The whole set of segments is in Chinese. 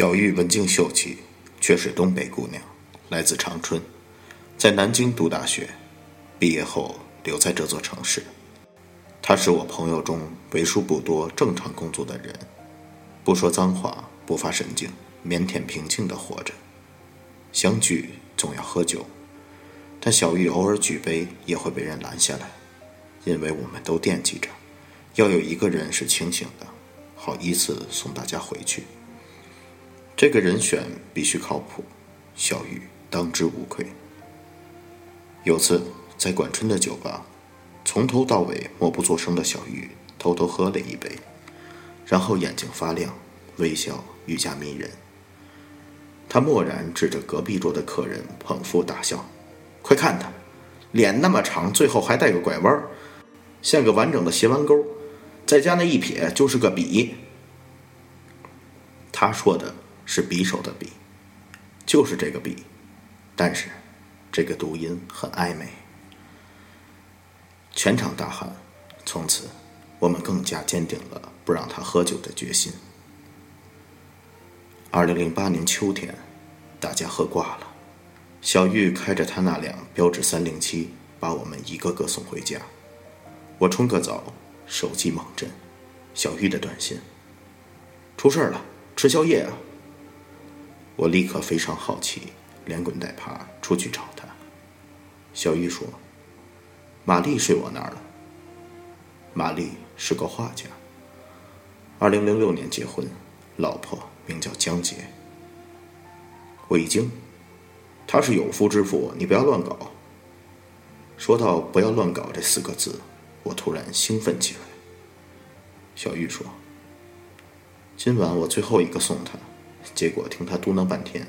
小玉文静秀气，却是东北姑娘，来自长春，在南京读大学，毕业后留在这座城市。她是我朋友中为数不多正常工作的人，不说脏话，不发神经，腼腆平静地活着。相聚总要喝酒，但小玉偶尔举杯也会被人拦下来，因为我们都惦记着，要有一个人是清醒的，好依次送大家回去。这个人选必须靠谱，小玉当之无愧。有次在管春的酒吧，从头到尾默不作声的小玉偷偷喝了一杯，然后眼睛发亮，微笑愈加迷人。他蓦然指着隔壁桌的客人，捧腹大笑：“快看他，脸那么长，最后还带个拐弯，像个完整的斜弯钩，再加那一撇就是个笔。”他说的是匕首的匕，就是这个笔，但是这个读音很暧昧。全场大喊，从此我们更加坚定了不让他喝酒的决心。二零零八年秋天，大家喝挂了。小玉开着他那辆标致三零七，把我们一个个送回家。我冲个澡，手机猛震，小玉的短信：“出事了，吃宵夜啊！”我立刻非常好奇，连滚带爬出去找他。小玉说：“玛丽睡我那儿了。”玛丽是个画家，二零零六年结婚，老婆。名叫江杰，我已经，他是有夫之妇，你不要乱搞。说到“不要乱搞”这四个字，我突然兴奋起来。小玉说：“今晚我最后一个送他。”结果听他嘟囔半天，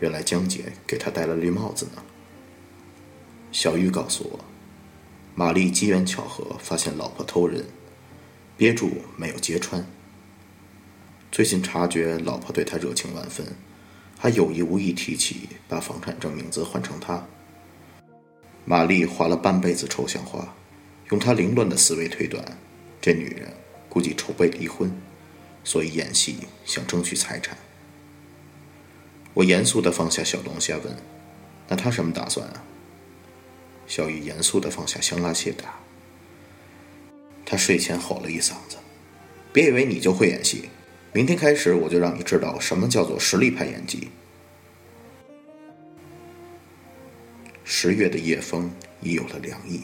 原来江姐给他戴了绿帽子呢。小玉告诉我，玛丽机缘巧合发现老婆偷人，憋住没有揭穿。最近察觉老婆对他热情万分，还有意无意提起把房产证名字换成他。玛丽画了半辈子抽象画，用她凌乱的思维推断，这女人估计筹备离婚，所以演戏想争取财产。我严肃地放下小龙虾问：“那他什么打算啊？”小玉严肃地放下香辣蟹答：“他睡前吼了一嗓子，别以为你就会演戏。”明天开始，我就让你知道什么叫做实力派演技。十月的夜风已有了凉意，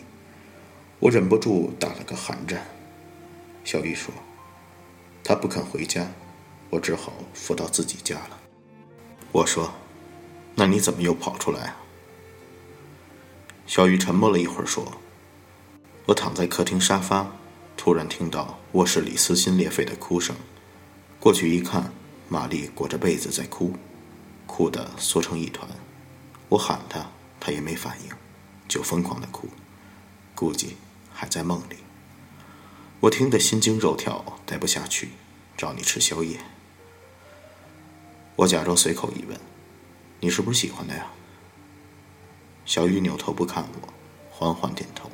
我忍不住打了个寒战。小玉说：“他不肯回家，我只好扶到自己家了。”我说：“那你怎么又跑出来啊？”小雨沉默了一会儿，说：“我躺在客厅沙发，突然听到卧室里撕心裂肺的哭声。”过去一看，玛丽裹着被子在哭，哭得缩成一团。我喊她，她也没反应，就疯狂的哭，估计还在梦里。我听得心惊肉跳，待不下去，找你吃宵夜。我假装随口一问：“你是不是喜欢他呀？”小玉扭头不看我，缓缓点头。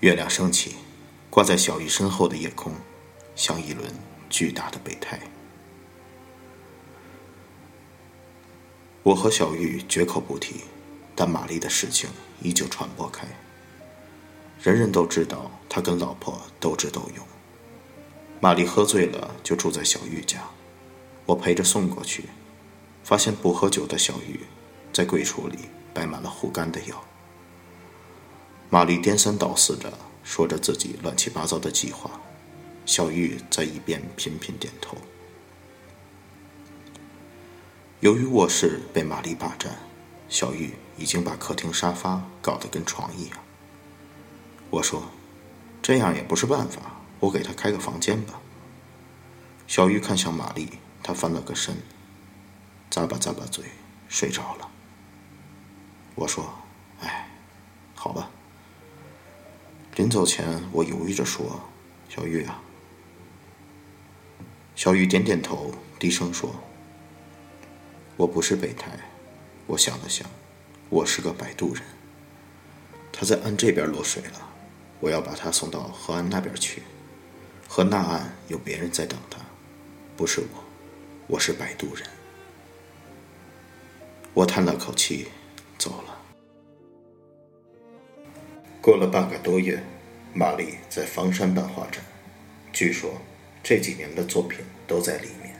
月亮升起，挂在小玉身后的夜空。像一轮巨大的备胎。我和小玉绝口不提，但玛丽的事情依旧传播开。人人都知道他跟老婆斗智斗勇。玛丽喝醉了，就住在小玉家。我陪着送过去，发现不喝酒的小玉在柜橱里摆满了护肝的药。玛丽颠三倒四的说着自己乱七八糟的计划。小玉在一边频频点头。由于卧室被玛丽霸占，小玉已经把客厅沙发搞得跟床一样。我说：“这样也不是办法，我给她开个房间吧。”小玉看向玛丽，她翻了个身，咂巴咂巴嘴，睡着了。我说：“哎，好吧。”临走前，我犹豫着说：“小玉啊。”小玉点点头，低声说：“我不是备胎。”我想了想，我是个摆渡人。他在岸这边落水了，我要把他送到河岸那边去。河那岸有别人在等他，不是我，我是摆渡人。我叹了口气，走了。过了半个多月，玛丽在房山办画展，据说这几年的作品都在里面。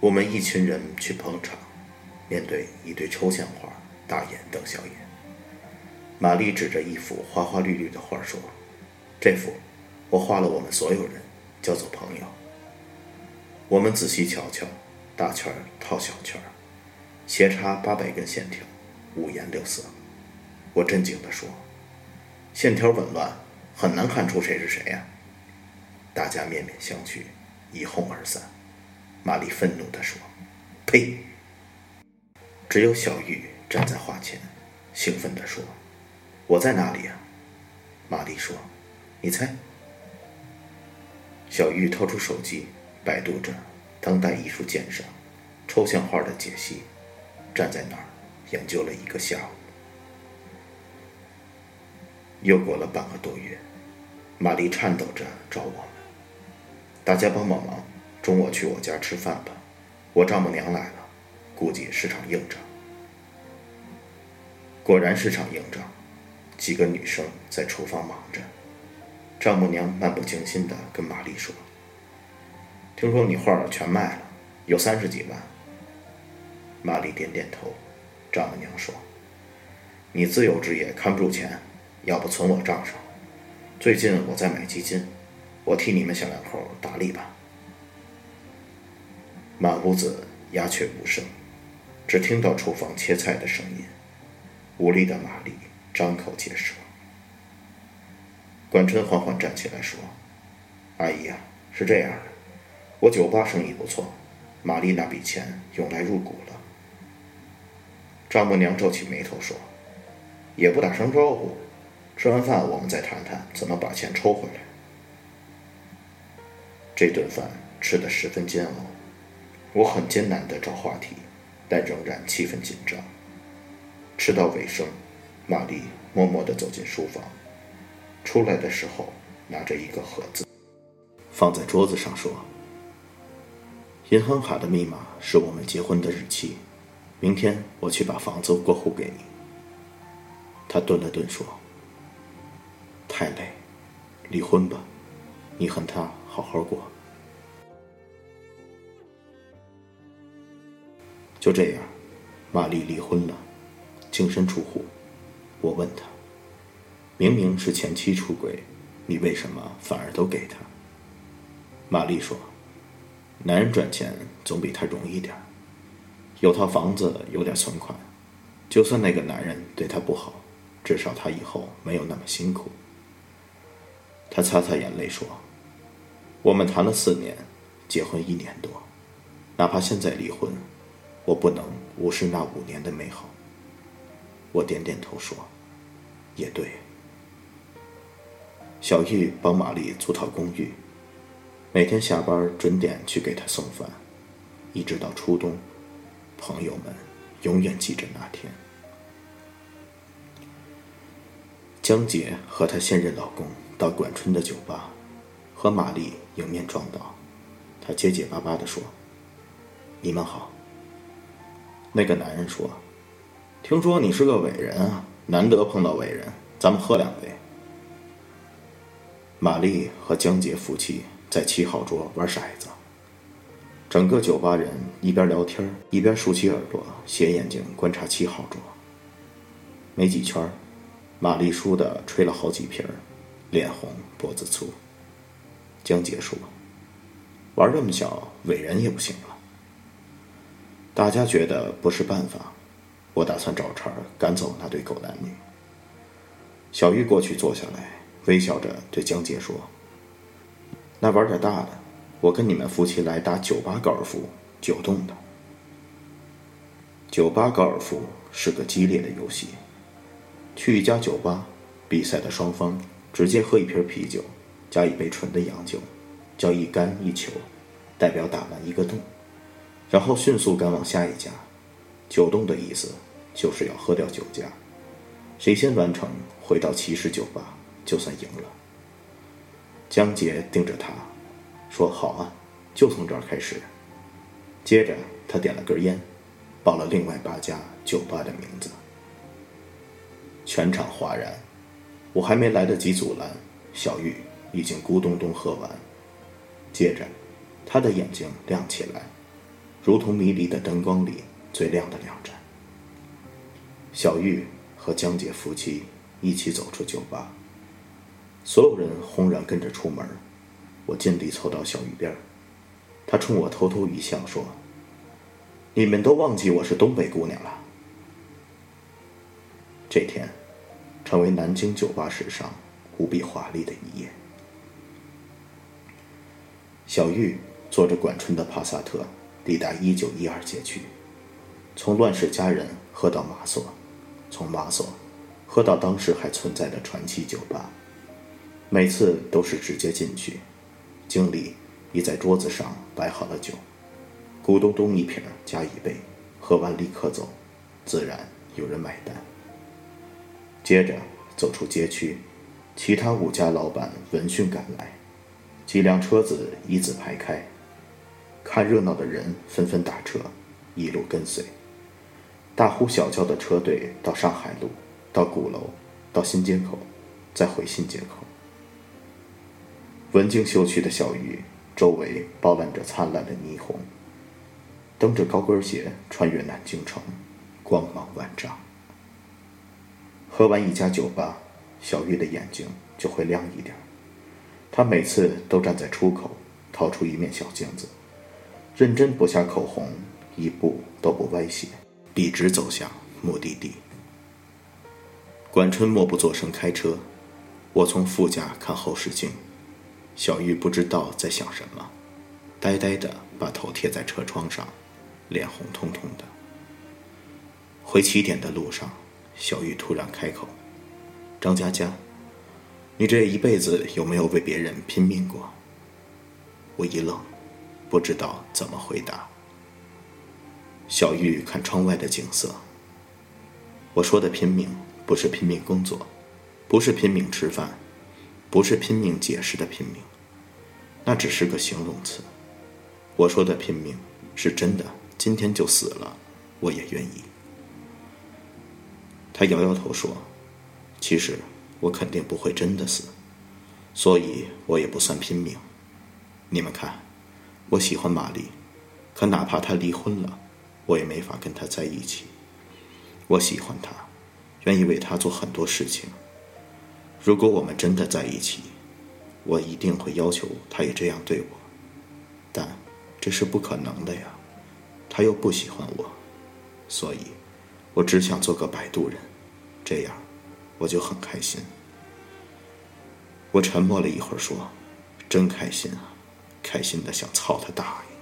我们一群人去捧场，面对一堆抽象画，大眼瞪小眼。玛丽指着一幅花花绿绿的画说：“这幅我画了，我们所有人叫做朋友。”我们仔细瞧瞧，大圈套小圈，斜插八百根线条，五颜六色。我震惊地说：“线条紊乱，很难看出谁是谁呀！”大家面面相觑，一哄而散。玛丽愤怒地说：“呸！”只有小玉站在画前，兴奋地说：“我在哪里呀？”玛丽说：“你猜。”小玉掏出手机，百度着当代艺术鉴赏、抽象画的解析，站在那儿研究了一个下午。又过了半个多月，玛丽颤抖着找我们：“大家帮帮忙！”中午去我家吃饭吧，我丈母娘来了，估计是场硬仗。果然是场硬仗，几个女生在厨房忙着。丈母娘漫不经心地跟玛丽说：“听说你画全卖了，有三十几万。”玛丽点点头。丈母娘说：“你自由职业看不住钱，要不存我账上？最近我在买基金，我替你们小两口打理吧。”满屋子鸦雀无声，只听到厨房切菜的声音。无力的玛丽张口结舌。管春缓缓站起来说：“阿姨呀，是这样的，我酒吧生意不错，玛丽那笔钱用来入股了。”丈母娘皱起眉头说：“也不打声招呼，吃完饭我们再谈谈怎么把钱抽回来。”这顿饭吃得十分煎熬。我很艰难地找话题，但仍然气氛紧张。吃到尾声，玛丽默默地走进书房，出来的时候拿着一个盒子，放在桌子上说：“银行卡的密码是我们结婚的日期，明天我去把房子过户给你。”他顿了顿说：“太累，离婚吧，你和他好好过。”就这样，玛丽离婚了，净身出户。我问他：“明明是前妻出轨，你为什么反而都给他？”玛丽说：“男人赚钱总比他容易点儿有套房子，有点存款，就算那个男人对他不好，至少他以后没有那么辛苦。”他擦擦眼泪说：“我们谈了四年，结婚一年多，哪怕现在离婚。”我不能无视那五年的美好。我点点头说：“也对。”小玉帮玛丽租套公寓，每天下班准点去给她送饭，一直到初冬。朋友们永远记着那天。江姐和她现任老公到管春的酒吧，和玛丽迎面撞到，她结结巴巴地说：“你们好。”那个男人说：“听说你是个伟人啊，难得碰到伟人，咱们喝两杯。”玛丽和江杰夫妻在七号桌玩骰子，整个酒吧人一边聊天一边竖起耳朵、斜眼睛观察七号桌。没几圈，玛丽输的吹了好几瓶，脸红脖子粗。江杰说：“玩这么小，伟人也不行了。”大家觉得不是办法，我打算找茬赶走那对狗男女。小玉过去坐下来，微笑着对江杰说：“那玩点大的，我跟你们夫妻来打酒吧高尔夫，九洞的。酒吧高尔夫是个激烈的游戏。去一家酒吧，比赛的双方直接喝一瓶啤酒，加一杯纯的洋酒，叫一杆一球，代表打完一个洞。”然后迅速赶往下一家，九洞的意思就是要喝掉酒家，谁先完成回到骑士酒吧就算赢了。江杰盯着他，说：“好啊，就从这儿开始。接着，他点了根烟，报了另外八家酒吧的名字。全场哗然，我还没来得及阻拦，小玉已经咕咚咚喝完。接着，他的眼睛亮起来，如同迷离的灯光里最亮的两盏。小玉和江姐夫妻一起走出酒吧，所有人轰然跟着出门。我尽力凑到小玉边儿，她冲我偷偷一笑，说：“你们都忘记我是东北姑娘了。”这天，成为南京酒吧史上无比华丽的一页。小玉坐着管春的帕萨特，抵达一九一二街区，从乱世佳人喝到马索，从马索喝到当时还存在的传奇酒吧，每次都是直接进去。经理已在桌子上摆好了酒，咕咚咚一瓶加一杯，喝完立刻走，自然有人买单。接着走出街区，其他五家老板闻讯赶来，几辆车子一字排开，看热闹的人纷纷打车，一路跟随，大呼小叫的车队到上海路，到鼓楼，到新街口，再回新街口。文静秀气的小玉，周围包揽着灿烂的霓虹，蹬着高跟鞋穿越南京城，光芒万丈。喝完一家酒吧，小玉的眼睛就会亮一点。她每次都站在出口，掏出一面小镜子，认真补下口红，一步都不歪斜，笔直走向目的地。管春默不作声开车，我从副驾看后视镜。小玉不知道在想什么，呆呆的把头贴在车窗上，脸红彤彤的。回起点的路上，小玉突然开口：“张佳佳，你这一辈子有没有为别人拼命过？”我一愣，不知道怎么回答。小玉看窗外的景色。我说的拼命，不是拼命工作，不是拼命吃饭。不是拼命解释的拼命，那只是个形容词。我说的拼命是真的，今天就死了，我也愿意。他摇摇头说：“其实我肯定不会真的死，所以我也不算拼命。你们看，我喜欢玛丽，可哪怕她离婚了，我也没法跟她在一起。我喜欢她，愿意为她做很多事情。”如果我们真的在一起，我一定会要求他也这样对我，但这是不可能的呀，他又不喜欢我，所以，我只想做个摆渡人，这样，我就很开心。我沉默了一会儿，说：“真开心啊，开心的想操他大爷。”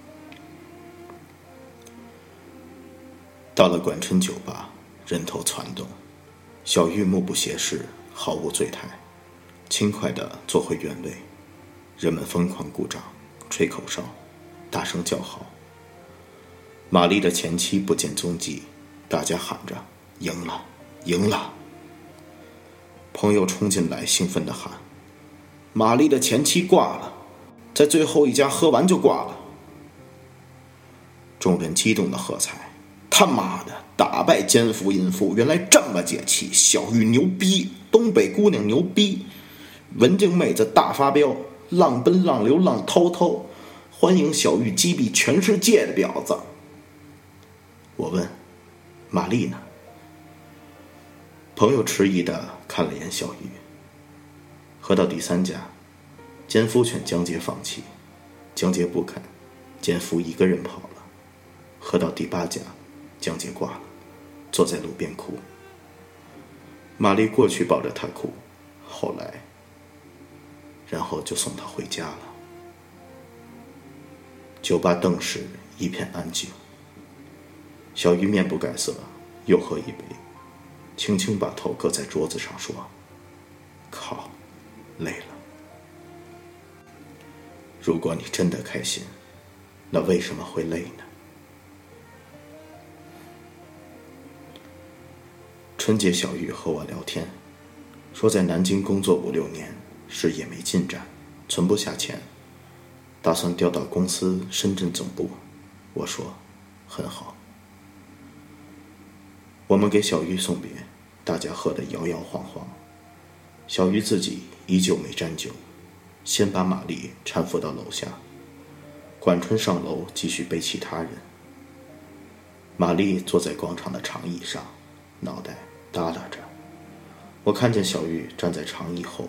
到了管春酒吧，人头攒动，小玉目不斜视。毫无醉态，轻快地坐回原位。人们疯狂鼓掌、吹口哨、大声叫好。玛丽的前妻不见踪迹，大家喊着：“赢了，赢了！”朋友冲进来，兴奋地喊：“玛丽的前妻挂了，在最后一家喝完就挂了。”众人激动的喝彩：“他妈的，打败奸夫淫妇，原来这么解气！小玉牛逼！”东北姑娘牛逼，文静妹子大发飙，浪奔浪流浪滔滔，欢迎小玉击毙全世界的婊子。我问：“玛丽呢？”朋友迟疑的看了眼小玉。喝到第三家，奸夫劝江杰放弃，江杰不肯，奸夫一个人跑了。喝到第八家，江杰挂了，坐在路边哭。玛丽过去抱着他哭，后来，然后就送他回家了。酒吧顿时一片安静。小玉面不改色，又喝一杯，轻轻把头搁在桌子上说：“靠，累了。如果你真的开心，那为什么会累呢？”春节，小玉和我聊天，说在南京工作五六年，事业没进展，存不下钱，打算调到公司深圳总部。我说：“很好。”我们给小玉送别，大家喝得摇摇晃晃。小玉自己依旧没沾酒，先把玛丽搀扶到楼下。管春上楼继续背其他人。玛丽坐在广场的长椅上，脑袋耷拉着。我看见小玉站在长椅后，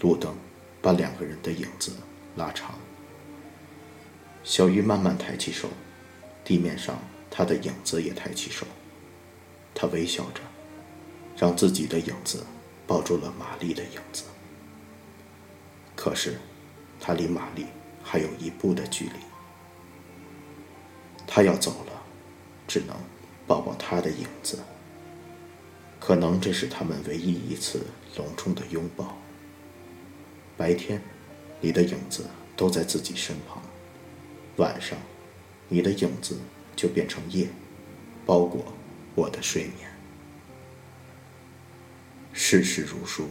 路灯把两个人的影子拉长。小玉慢慢抬起手，地面上她的影子也抬起手。她微笑着，让自己的影子抱住了玛丽的影子。可是，她离玛丽。还有一步的距离，他要走了，只能抱抱他的影子。可能这是他们唯一一次隆重的拥抱。白天，你的影子都在自己身旁；晚上，你的影子就变成夜，包裹我的睡眠。世事如书，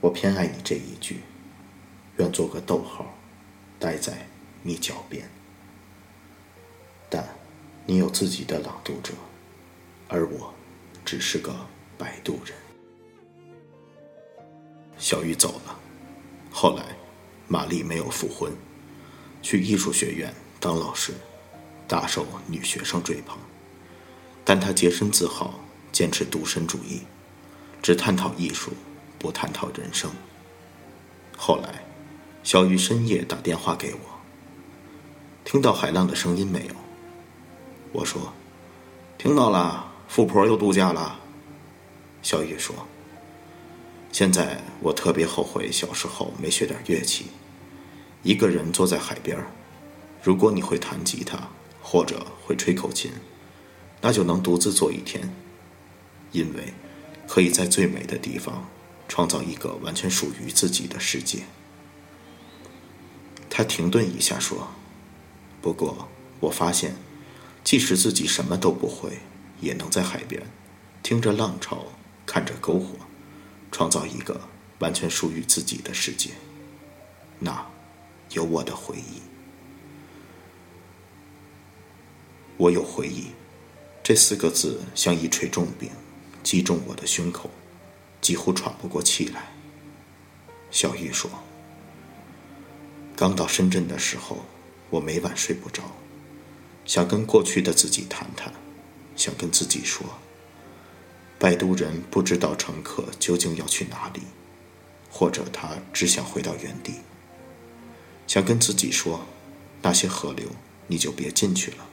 我偏爱你这一句，愿做个逗号。待在你脚边，但你有自己的朗读者，而我只是个摆渡人。小玉走了，后来玛丽没有复婚，去艺术学院当老师，大受女学生追捧。但她洁身自好，坚持独身主义，只探讨艺术，不探讨人生。后来。小雨深夜打电话给我，听到海浪的声音没有？我说：“听到了，富婆又度假了。”小雨说：“现在我特别后悔小时候没学点乐器。一个人坐在海边，如果你会弹吉他或者会吹口琴，那就能独自坐一天，因为可以在最美的地方创造一个完全属于自己的世界。”他停顿一下说：“不过，我发现，即使自己什么都不会，也能在海边，听着浪潮，看着篝火，创造一个完全属于自己的世界。那，有我的回忆。我有回忆，这四个字像一锤重饼，击中我的胸口，几乎喘不过气来。”小玉说。刚到深圳的时候，我每晚睡不着，想跟过去的自己谈谈，想跟自己说，摆渡人不知道乘客究竟要去哪里，或者他只想回到原地。想跟自己说，那些河流你就别进去了，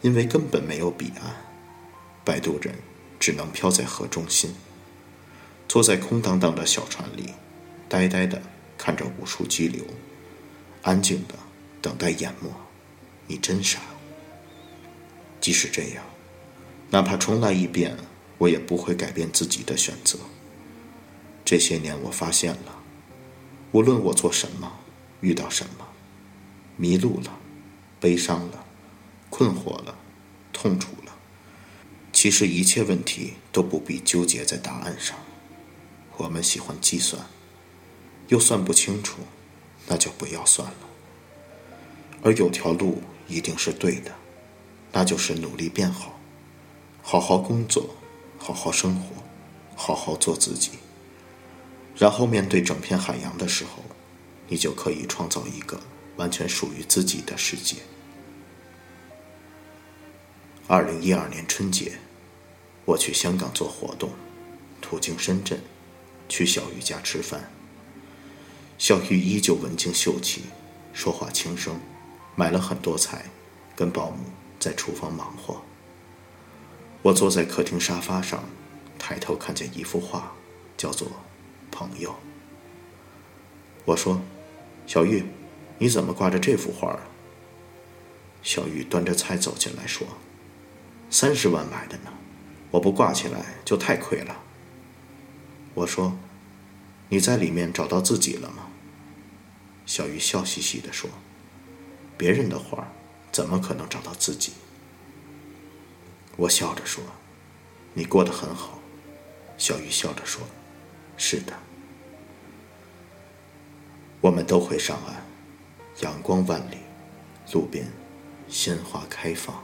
因为根本没有彼岸，摆渡人只能漂在河中心，坐在空荡荡的小船里，呆呆的看着无数激流。安静的等待淹没，你真傻。即使这样，哪怕重来一遍，我也不会改变自己的选择。这些年，我发现了，无论我做什么，遇到什么，迷路了，悲伤了，困惑了，痛楚了，其实一切问题都不必纠结在答案上。我们喜欢计算，又算不清楚。那就不要算了。而有条路一定是对的，那就是努力变好，好好工作，好好生活，好好做自己。然后面对整片海洋的时候，你就可以创造一个完全属于自己的世界。二零一二年春节，我去香港做活动，途经深圳，去小玉家吃饭。小玉依旧文静秀气，说话轻声，买了很多菜，跟保姆在厨房忙活。我坐在客厅沙发上，抬头看见一幅画，叫做《朋友》。我说：“小玉，你怎么挂着这幅画啊？”小玉端着菜走进来，说：“三十万买的呢，我不挂起来就太亏了。”我说：“你在里面找到自己了吗？”小玉笑嘻嘻地说：“别人的画，怎么可能找到自己？”我笑着说：“你过得很好。”小鱼笑着说：“是的，我们都会上岸，阳光万里，路边鲜花开放。